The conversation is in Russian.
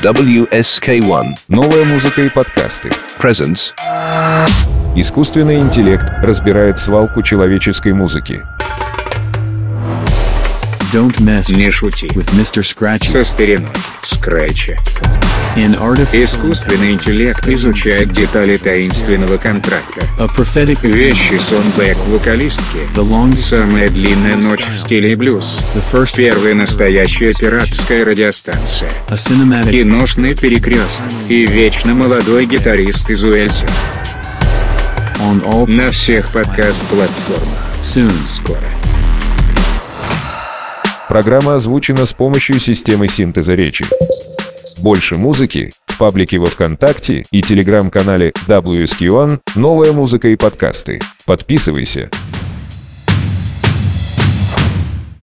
WSK1 Новая музыка и подкасты. presents Искусственный интеллект разбирает свалку человеческой музыки. Don't mess Не шути with Mr. Scratch. со стариной Скретча. Искусственный интеллект изучает детали таинственного контракта. a prophetic Вещи сонбэк вокалистки. the longest Самая длинная ночь в стиле блюз. the first Первая настоящая пиратская радиостанция. Киношный перекресток. И вечно молодой гитарист из Уэльса. all На всех подкаст-платформах. Скоро. Программа озвучена с помощью системы синтеза речи. Больше музыки в паблике во ВКонтакте и телеграм-канале WSQ1 «Новая музыка и подкасты». Подписывайся